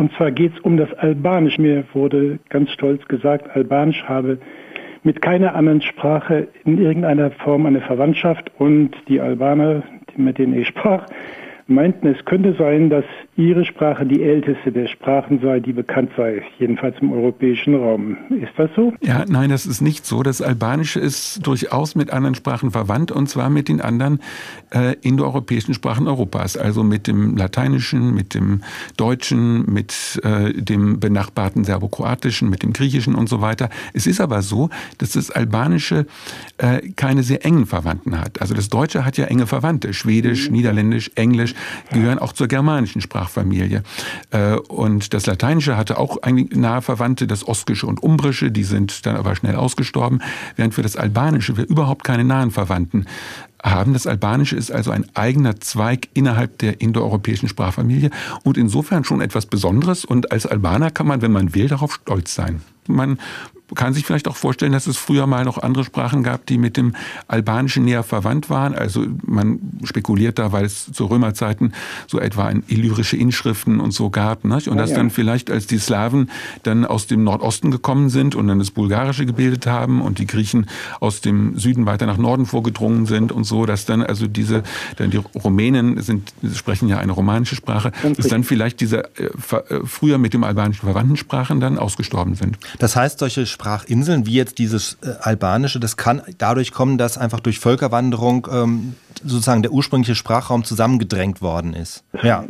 Und zwar geht es um das Albanisch. Mir wurde ganz stolz gesagt, Albanisch habe mit keiner anderen Sprache in irgendeiner Form eine Verwandtschaft. Und die Albaner, mit denen ich sprach, meinten, es könnte sein, dass ihre Sprache die älteste der Sprachen sei, die bekannt sei, jedenfalls im europäischen Raum. Ist das so? Ja, nein, das ist nicht so. Das Albanische ist durchaus mit anderen Sprachen verwandt und zwar mit den anderen äh, indoeuropäischen Sprachen Europas, also mit dem Lateinischen, mit dem Deutschen, mit äh, dem benachbarten Serbokroatischen, mit dem Griechischen und so weiter. Es ist aber so, dass das Albanische äh, keine sehr engen Verwandten hat. Also das Deutsche hat ja enge Verwandte, Schwedisch, mhm. Niederländisch, Englisch gehören auch zur germanischen Sprachfamilie. Äh, und das Lateinische hatte auch nahe Verwandte, das Oskische und Umbrische, die sind dann aber schnell ausgestorben, während für das Albanische wir überhaupt keine nahen Verwandten haben. Das Albanische ist also ein eigener Zweig innerhalb der indoeuropäischen Sprachfamilie und insofern schon etwas Besonderes. Und als Albaner kann man, wenn man will, darauf stolz sein. Man kann sich vielleicht auch vorstellen, dass es früher mal noch andere Sprachen gab, die mit dem Albanischen näher verwandt waren. Also man spekuliert da, weil es zu Römerzeiten so etwa illyrische Inschriften und so gab. Nicht? Und ja, dass dann vielleicht, als die Slawen dann aus dem Nordosten gekommen sind und dann das Bulgarische gebildet haben und die Griechen aus dem Süden weiter nach Norden vorgedrungen sind und so, dass dann also diese, dann die Rumänen sind, sprechen ja eine romanische Sprache, dass dann vielleicht diese äh, äh, früher mit dem Albanischen verwandten Sprachen dann ausgestorben sind. Das heißt, solche Sprachinseln, wie jetzt dieses äh, Albanische, das kann dadurch kommen, dass einfach durch Völkerwanderung ähm, sozusagen der ursprüngliche Sprachraum zusammengedrängt worden ist. Ja.